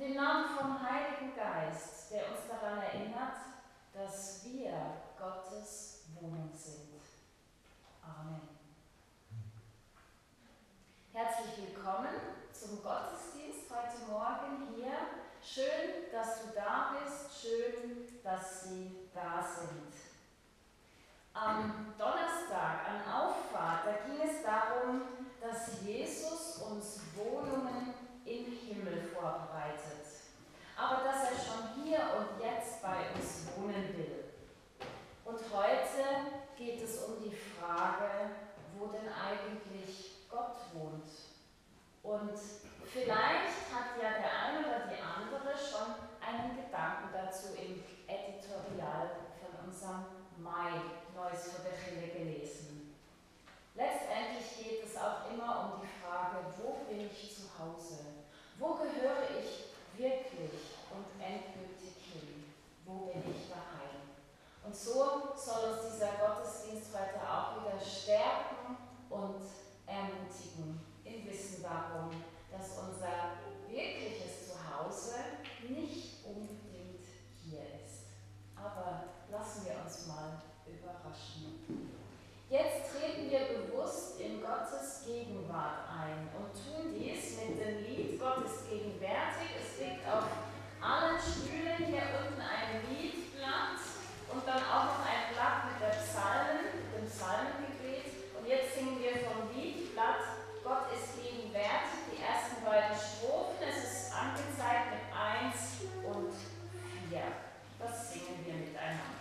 Und im Namen vom Heiligen Geist, der uns daran erinnert, dass wir Gottes Wohnung sind. Amen. Herzlich willkommen zum Gottesdienst heute Morgen hier. Schön, dass du da bist, schön, dass Sie da sind. Am Donnerstag, an Auffahrt, da ging es darum, dass Jesus uns Wohnungen Himmel vorbereitet. Aber dass er schon hier und jetzt bei uns wohnen will. Und heute geht es um die Frage, wo denn eigentlich Gott wohnt. Und vielleicht hat ja der eine oder die andere schon einen Gedanken dazu im Editorial von unserem Mai Neues für der Chille gelesen. Letztendlich geht es auch immer um die Frage, wo bin ich zu Hause? Wo gehöre ich wirklich und endgültig hin? Wo bin ich daheim? Und so soll uns dieser Gottesdienst heute auch wieder stärken und ermutigen im Wissen darum, dass unser wirkliches Zuhause nicht unbedingt hier ist. Aber lassen wir uns mal überraschen. Jetzt treten wir bewusst in Gottes Gegenwart ein und tun dies mit dem Lied Gottes gegenwärtig. Es liegt auf allen Stühlen hier unten ein Liedblatt und dann auch noch ein Blatt mit der Psalmen, dem Psalmengebet. Und jetzt singen wir vom Liedblatt Gott ist gegenwärtig, die ersten beiden Strophen. Es ist angezeigt mit 1 und 4. Das singen wir miteinander.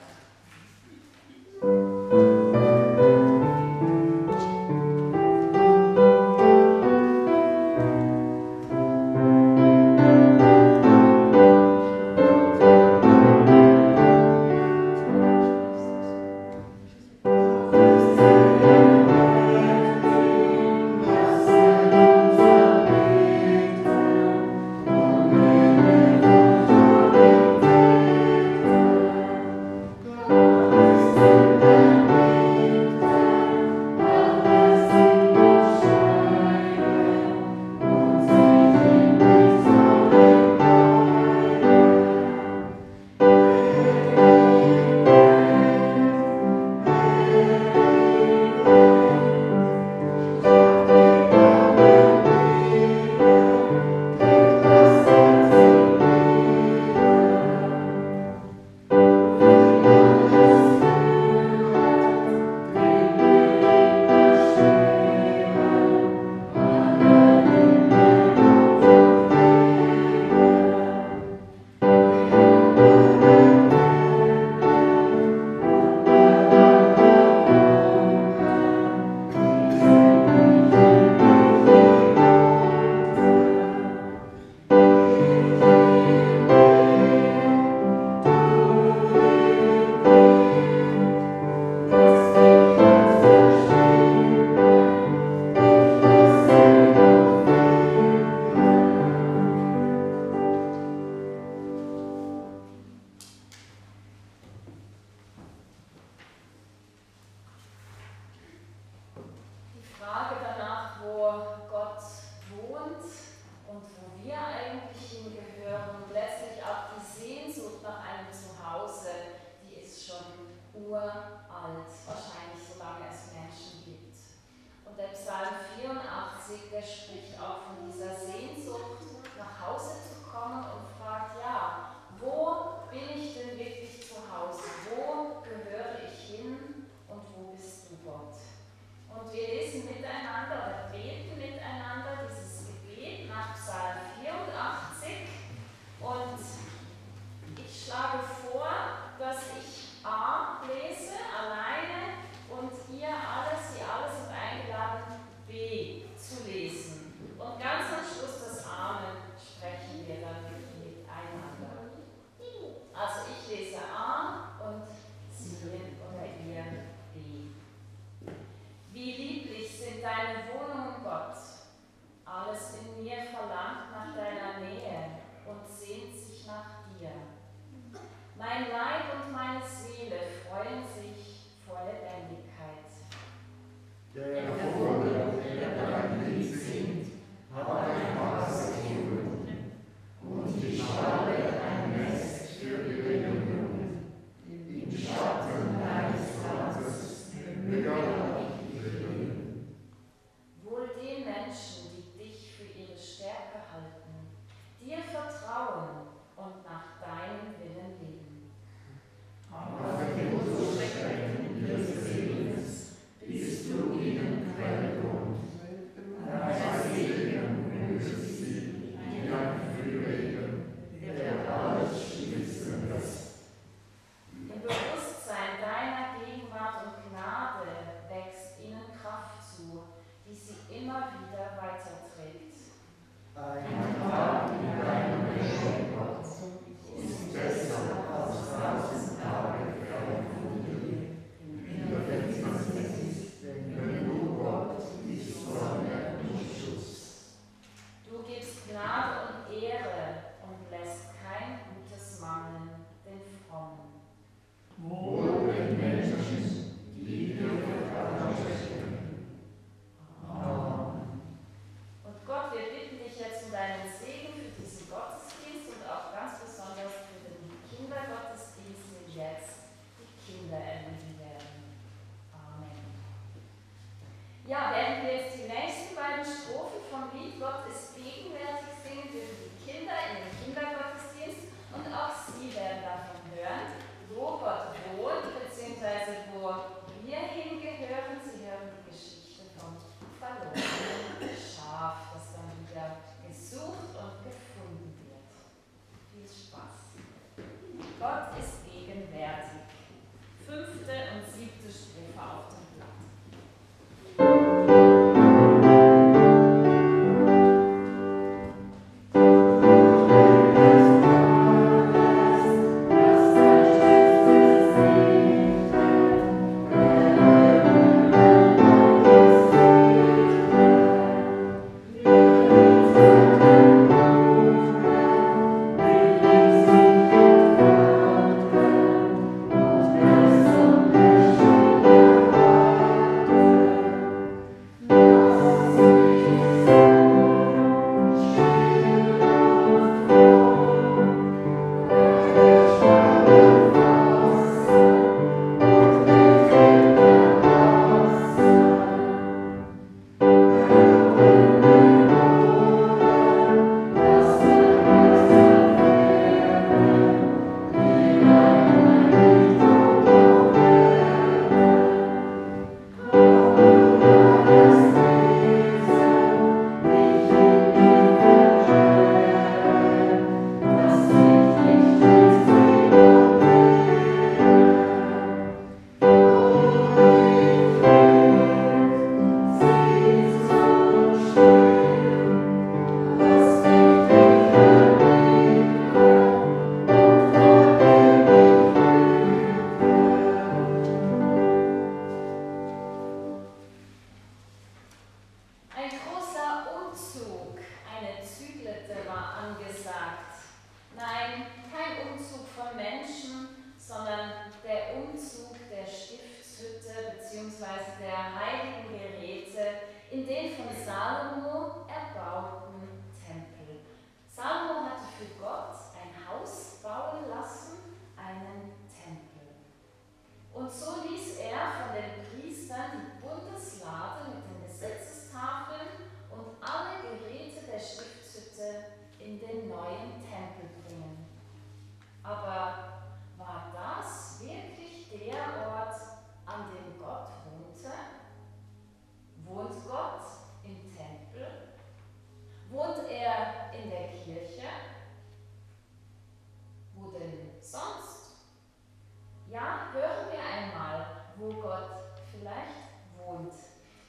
wo Gott vielleicht wohnt.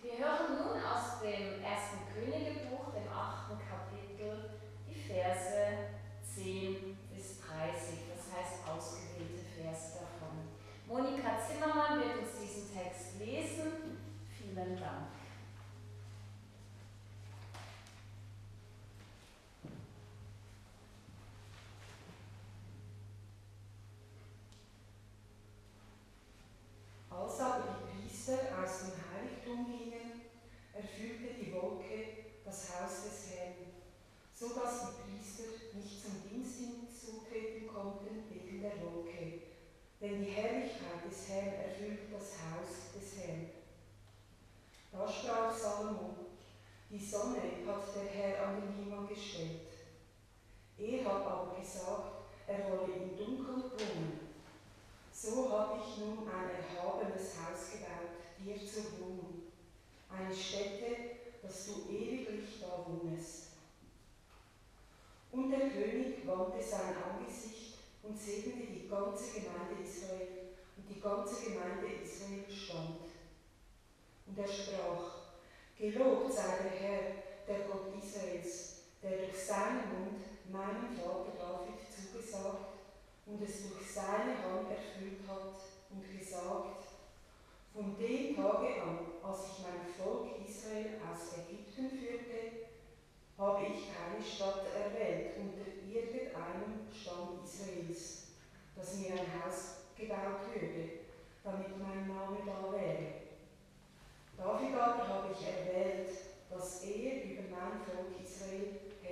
Wir hören nun aus dem ersten Königebuch, dem achten Kapitel, die Verse 10 bis 30, das heißt ausgewählte Verse davon. Monika Zimmermann wird uns diesen Text lesen. Vielen Dank.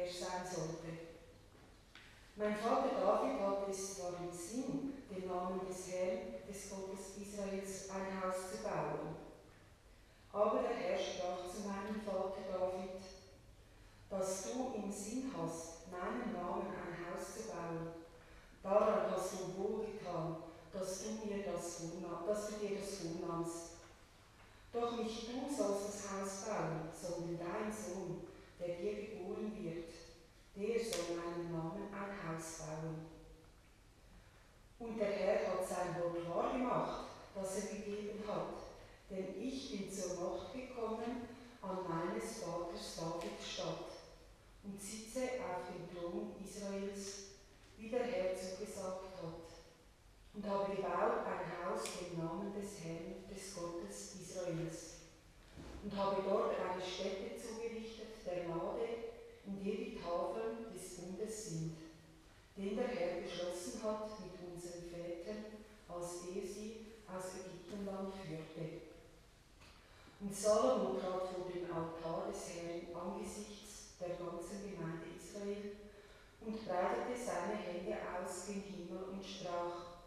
Herr sein sollte. Mein Vater David hatte es zwar im Sinn, den Namen des Herrn, des Gottes Israels, ein Haus zu bauen. Aber der Herr sprach zu meinem Vater David, dass du im Sinn hast, meinen Namen ein Haus zu bauen. Daran hast du wohlgetan, dass du mir das dass du dir das vornahmst. Doch nicht du sollst das Haus bauen, sondern dein Sohn, der dir geboren wird, der soll meinen Namen ein Haus bauen. Und der Herr hat sein Wort wahr gemacht, das er gegeben hat, denn ich bin zur Macht gekommen an meines Vaters David statt und sitze auf dem Thron Israels, wie der Herr zugesagt hat, und habe gebaut ein Haus im Namen des Herrn, des Gottes Israels, und habe dort eine Stätte zugerichtet, der Gnade, in der die Tafeln des Bundes sind, den der Herr beschlossen hat mit unseren Vätern, als er sie aus Ägyptenland führte. Und Salomo trat vor den Altar des Herrn angesichts der ganzen Gemeinde Israel und breitete seine Hände aus gen Himmel und sprach,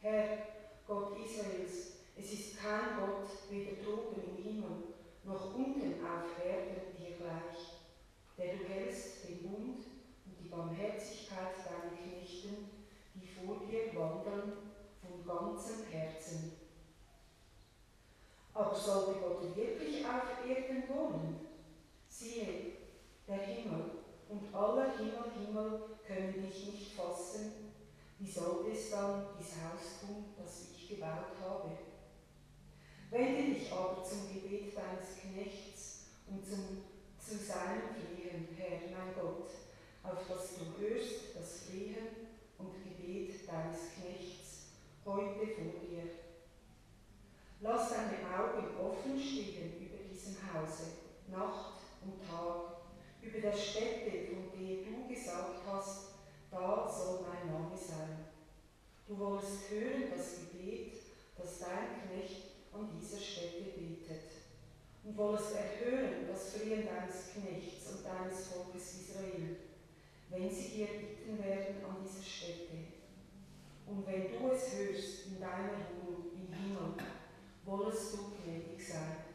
Herr, Gott Israels, es ist kein Gott weder droben im Himmel noch unten auf Erden dir gleich, der du hältst den Bund und die Barmherzigkeit deiner Knechten, die vor dir wandeln von ganzem Herzen. Aber sollte Gott wirklich auf Erden wohnen? Siehe, der Himmel und aller Himmel, Himmel können dich nicht fassen, wie sollte es dann dies Haus tun, das ich gebaut habe? Wende dich aber zum Gebet deines Knechts und zum, zu seinem Flehen, Herr, mein Gott, auf das du hörst das Flehen und Gebet deines Knechts heute vor dir. Lass deine Augen offen stehen über diesem Hause, Nacht und Tag, über der Stätte, von der du gesagt hast, da soll mein Name sein. Du wolltest hören das Gebet, das dein Knecht an dieser Stätte betet. Und wolltest erhören das Flehen deines Knechts und deines Volkes Israel, wenn sie dir bitten werden an dieser Stätte. Und wenn du es hörst in deiner Ruhe im Himmel, wolltest du gnädig sein.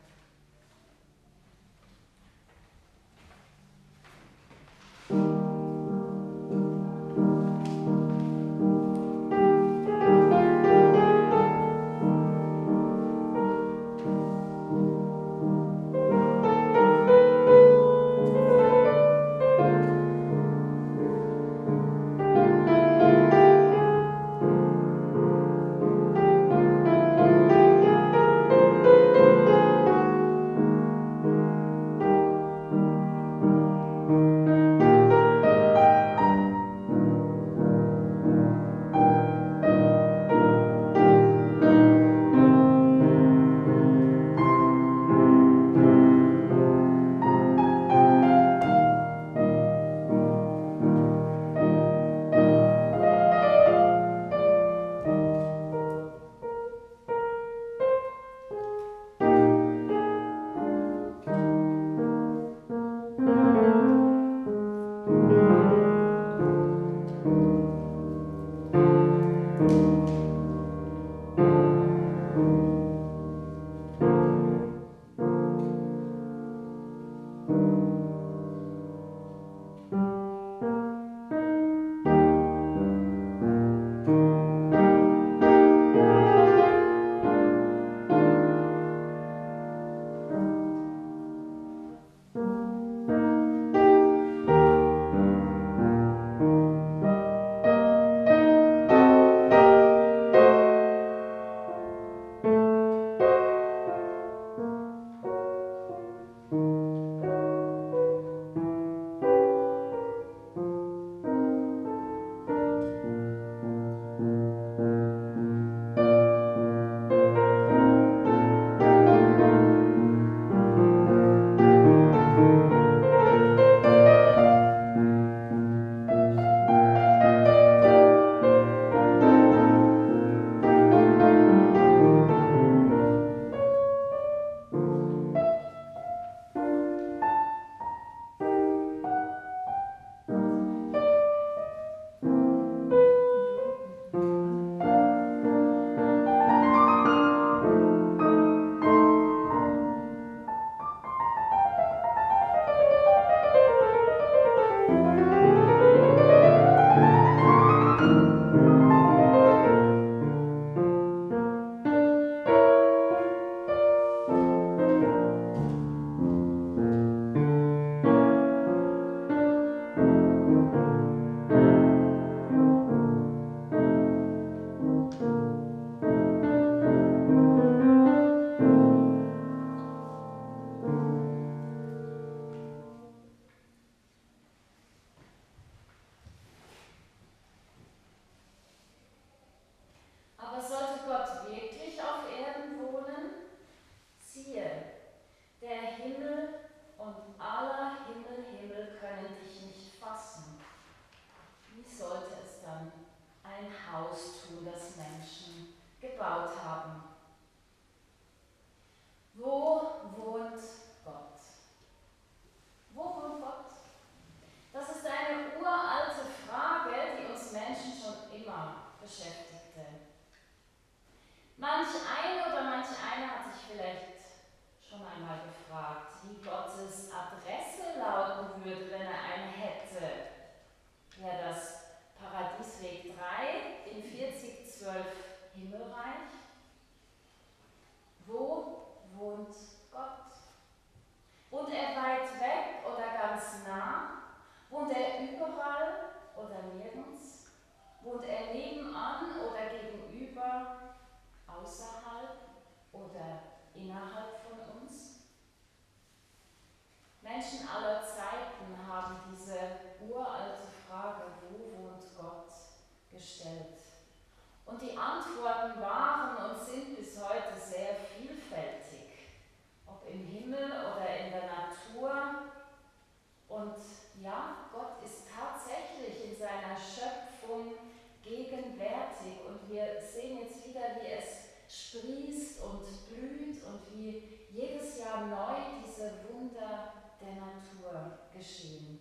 Geschehen.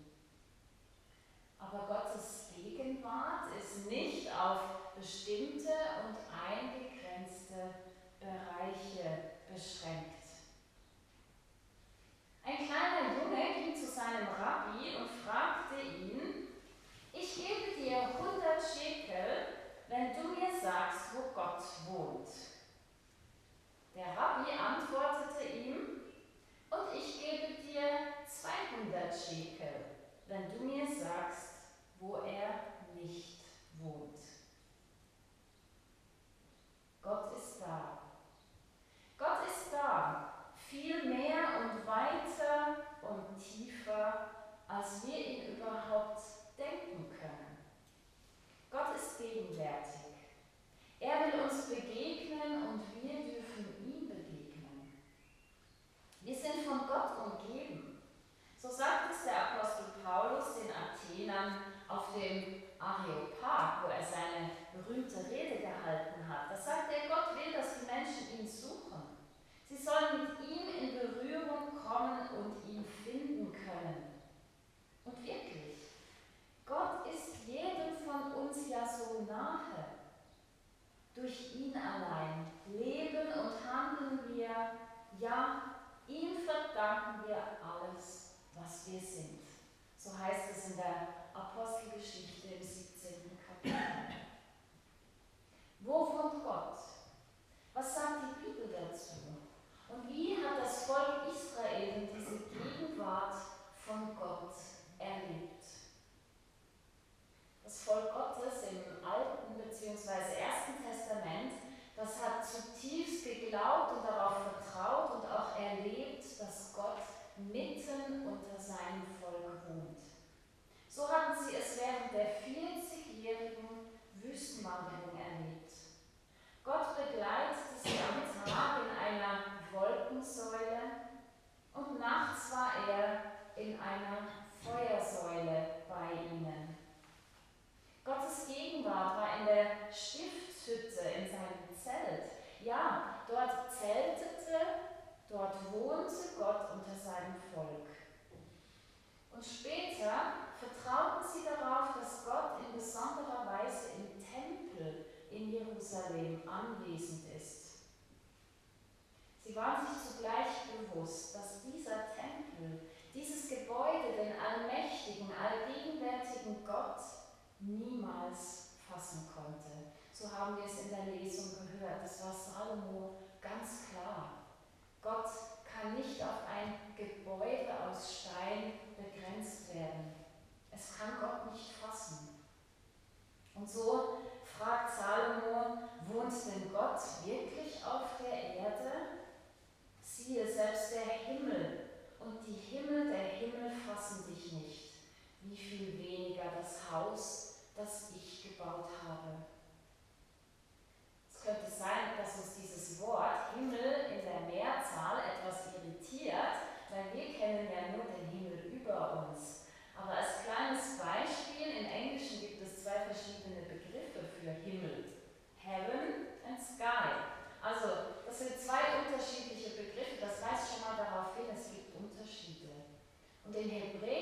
Und im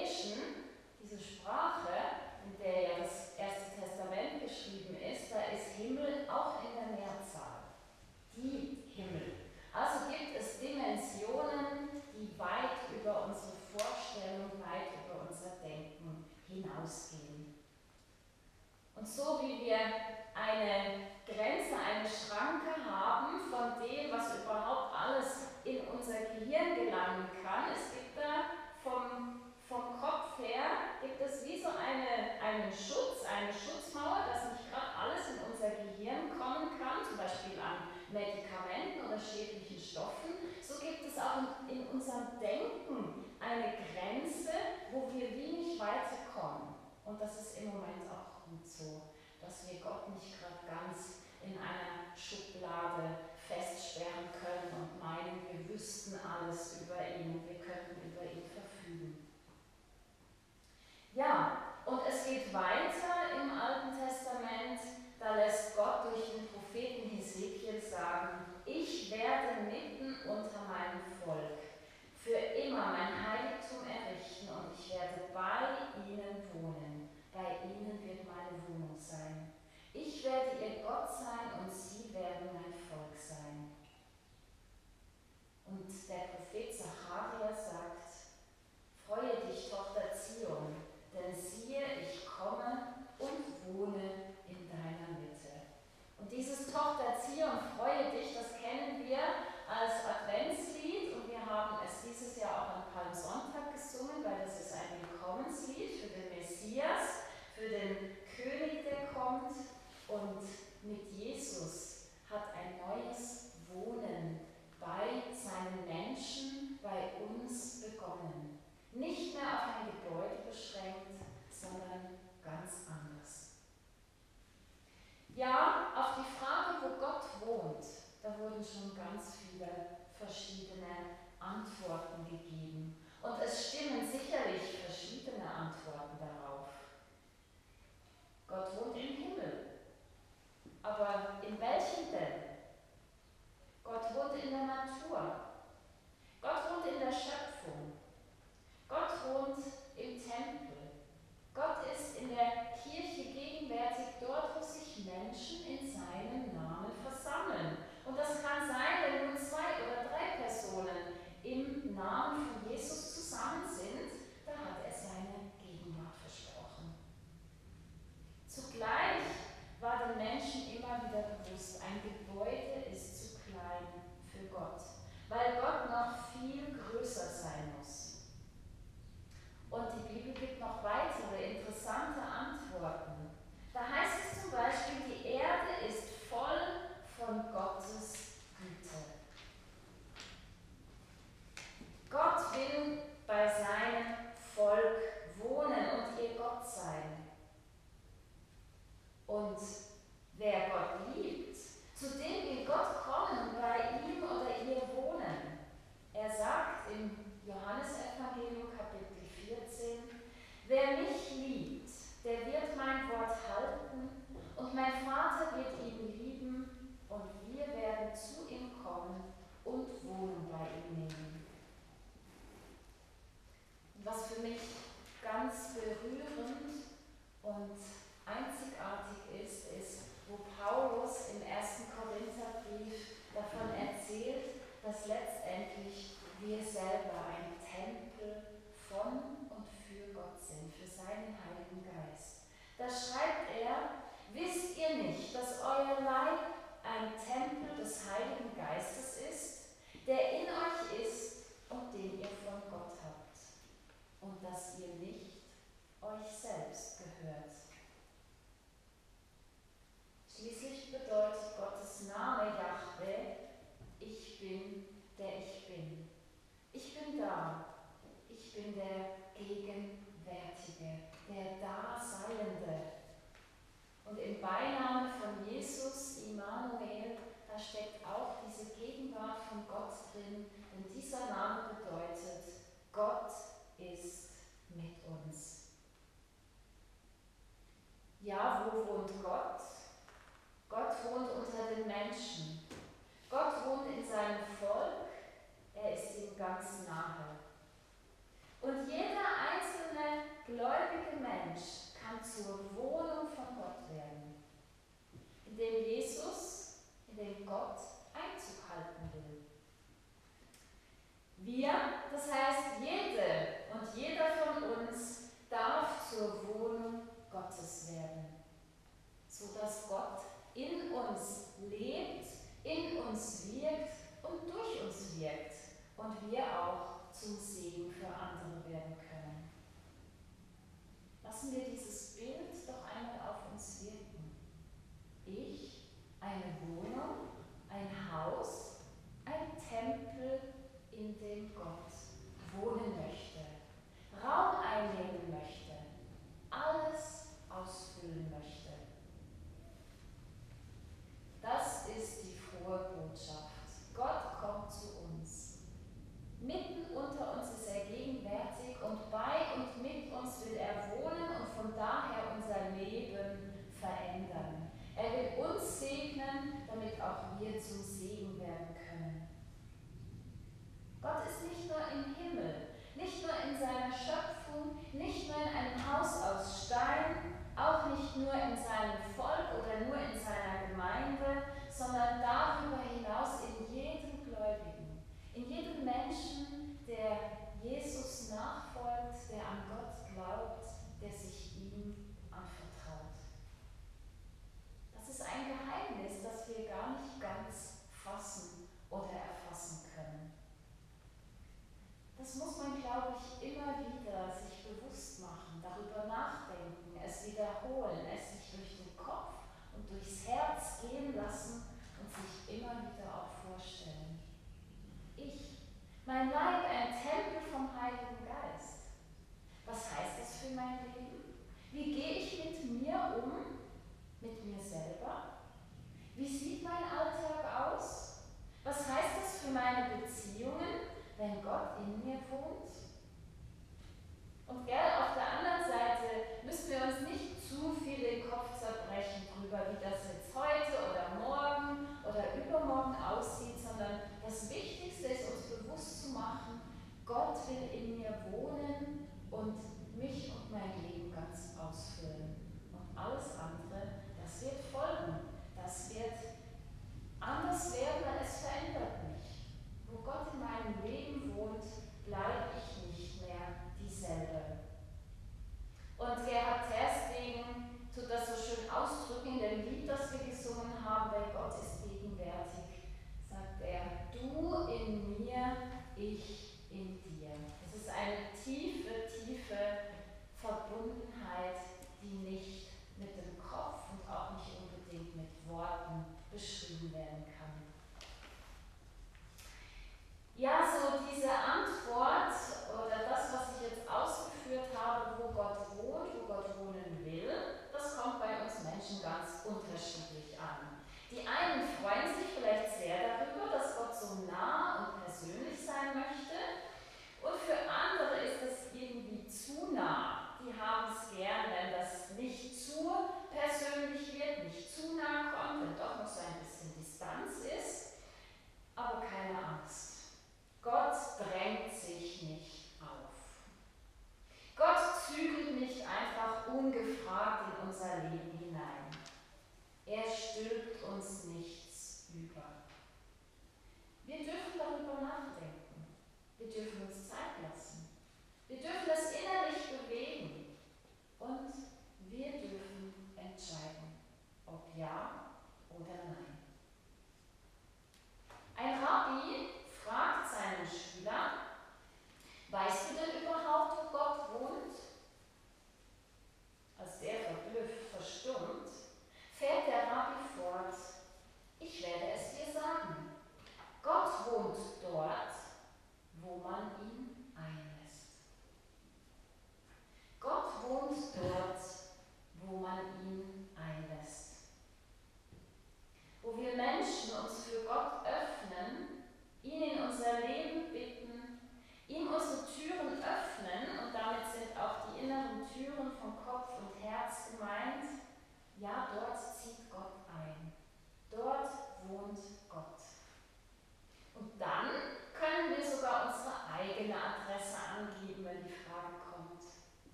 was für mich ganz berührend und einzigartig ist, ist, wo Paulus im ersten Korintherbrief davon erzählt, dass letztendlich wir selber ein Tempel von und für Gott sind, für seinen Heiligen Geist. Da schreibt er, wisst ihr nicht, dass euer Leib ein Tempel des Heiligen Geistes ist, der in euch ist und den ihr von Gott habt und dass ihr nicht euch selbst gehört. Schließlich bedeutet Gottes Name Yahweh, ich bin, der ich bin. Ich bin da. Ich bin der Gegenwärtige, der Daseiende. Und im Beinamen von Jesus, Immanuel, da steckt auch diese Gegenwart von Gott drin, denn dieser Name bedeutet Gott ist mit uns. Ja, wo wohnt Gott? Gott wohnt unter den Menschen. Gott wohnt in seinem Volk. Er ist ihm ganz nahe. Und jeder einzelne gläubige Mensch kann zur Wohnung von Gott werden, indem Jesus, indem Gott Wir, das heißt jede und jeder von uns, darf zur Wohnung Gottes werden, sodass Gott in uns lebt, in uns wirkt und durch uns wirkt und wir auch zum Segen für andere werden können. Lassen wir dieses Bild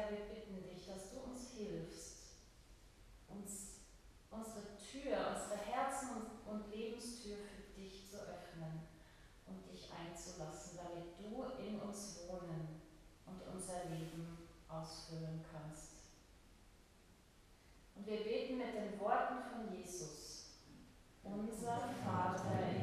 Herr, wir bitten dich, dass du uns hilfst, uns unsere Tür, unsere Herzen und Lebenstür für dich zu öffnen und dich einzulassen, damit du in uns wohnen und unser Leben ausfüllen kannst. Und wir beten mit den Worten von Jesus, unser Vater im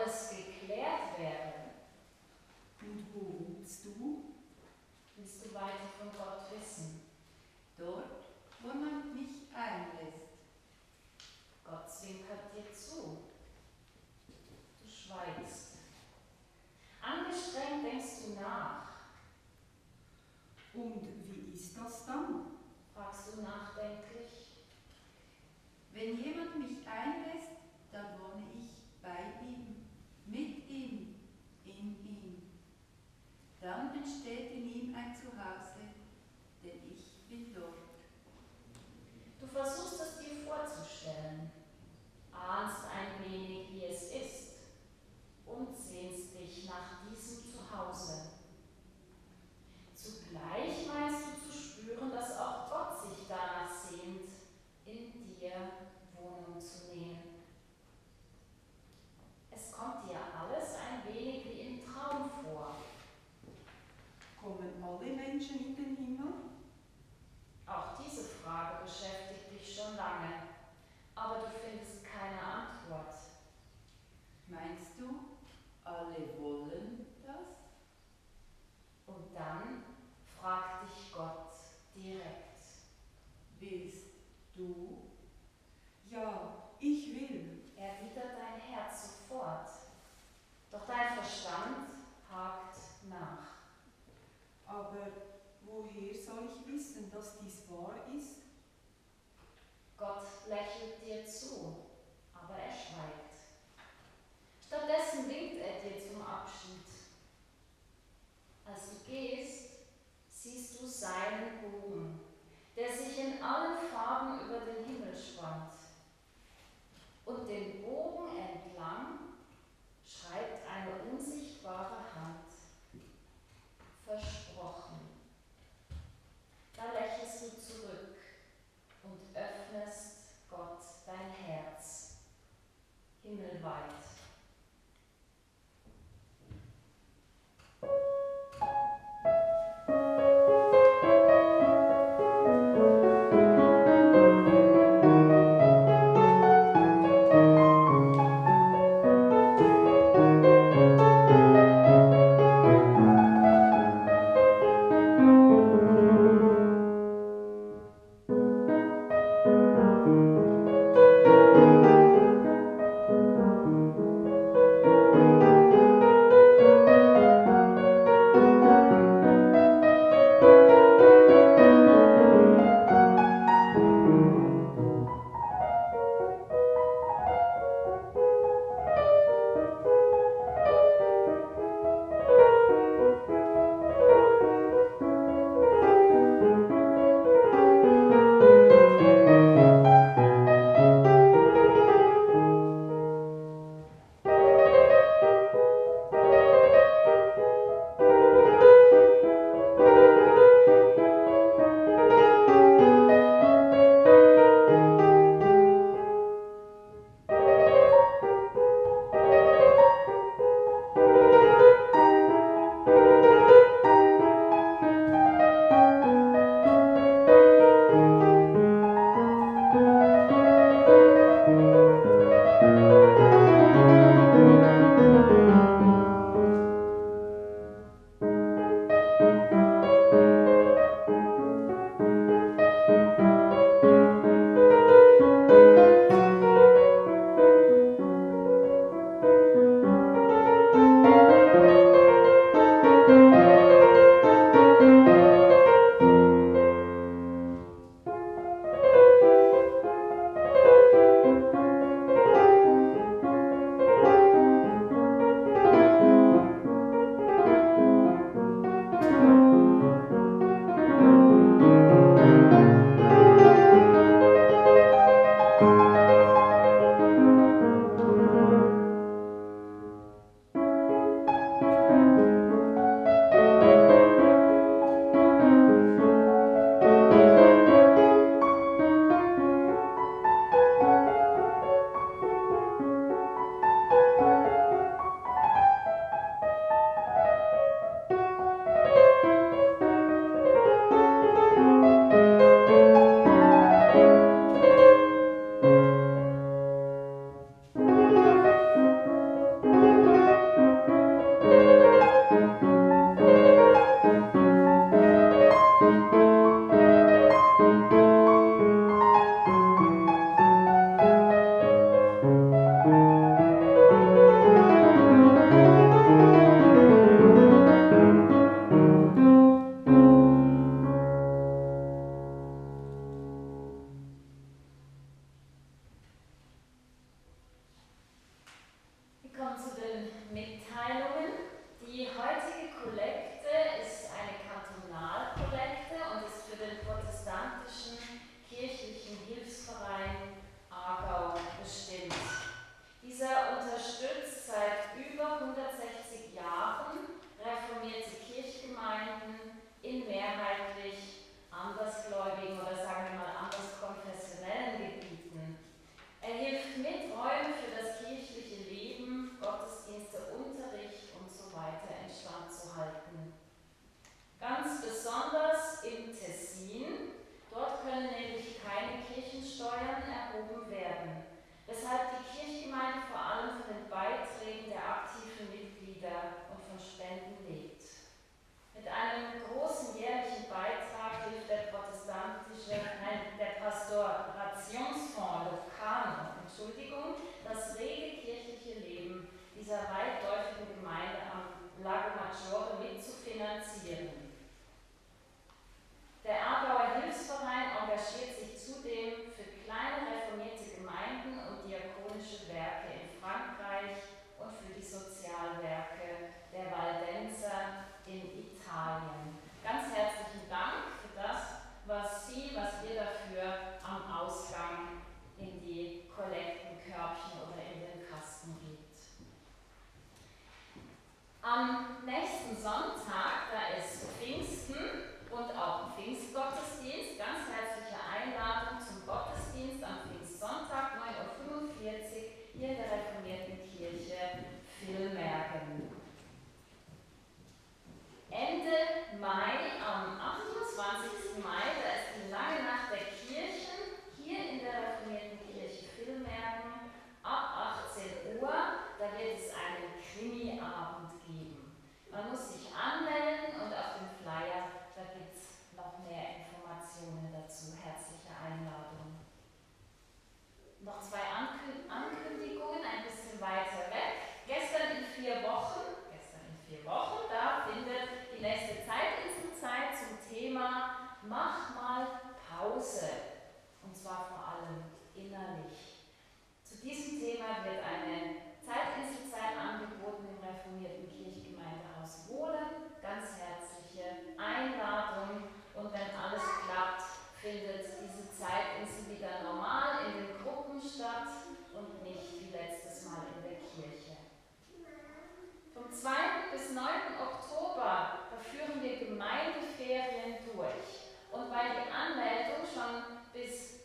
alles geklärt werden. Und wo willst du? Willst du weiter von Gott wissen? Dort, wo man mich einlässt. Gott zwinkert halt dir zu. Du schweigst. Angestrengt denkst du nach. Und wie ist das dann? fragst du nachdenklich. Wenn jemand mich einlässt, dann wohne ich bei ihm. Dann entsteht in ihm ein Zuhause, denn ich bin dort. Du versuchst es dir vorzustellen, ahnst ein wenig, wie es ist und sehnst dich nach diesem Zuhause. lächelt dir zu, aber er schweigt. Stattdessen winkt er dir zum Abschied. Als du gehst, siehst du seinen Ruhm. Da wird es einen Krimi-Abend geben. Man muss sich 2. bis 9. Oktober, da führen wir Gemeindeferien durch. Und weil die Anmeldung schon bis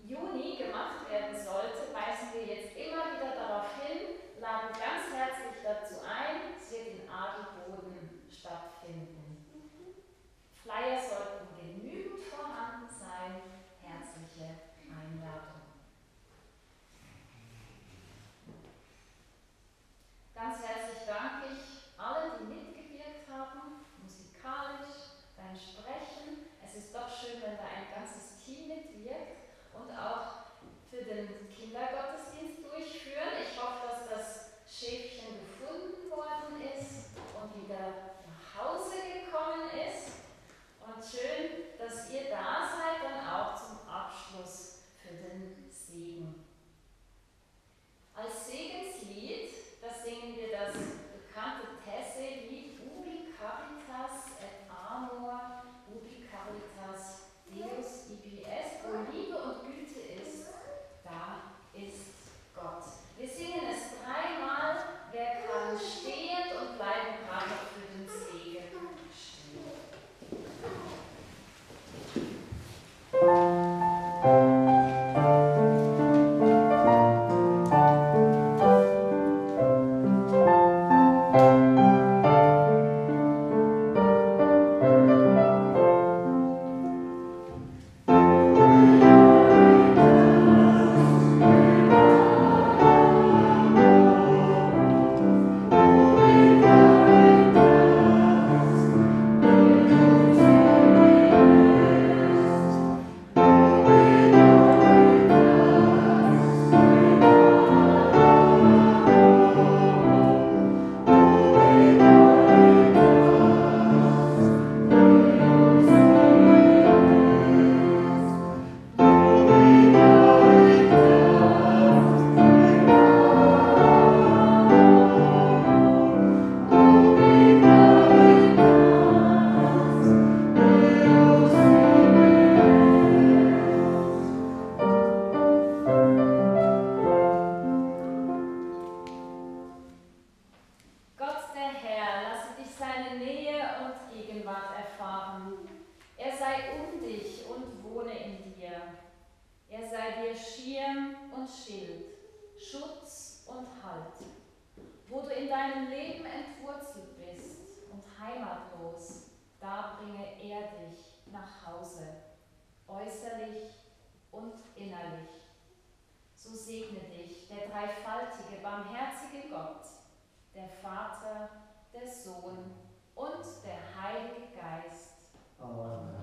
Juni gemacht werden sollte, weisen wir jetzt immer wieder darauf hin, laden ganz herzlich dazu ein, es wird in Adelboden stattfinden. Flyer sollten genügend vorhanden sein. Herzliche Einladung. Ganz herzlich barmherzige Gott, der Vater, der Sohn und der Heilige Geist. Amen.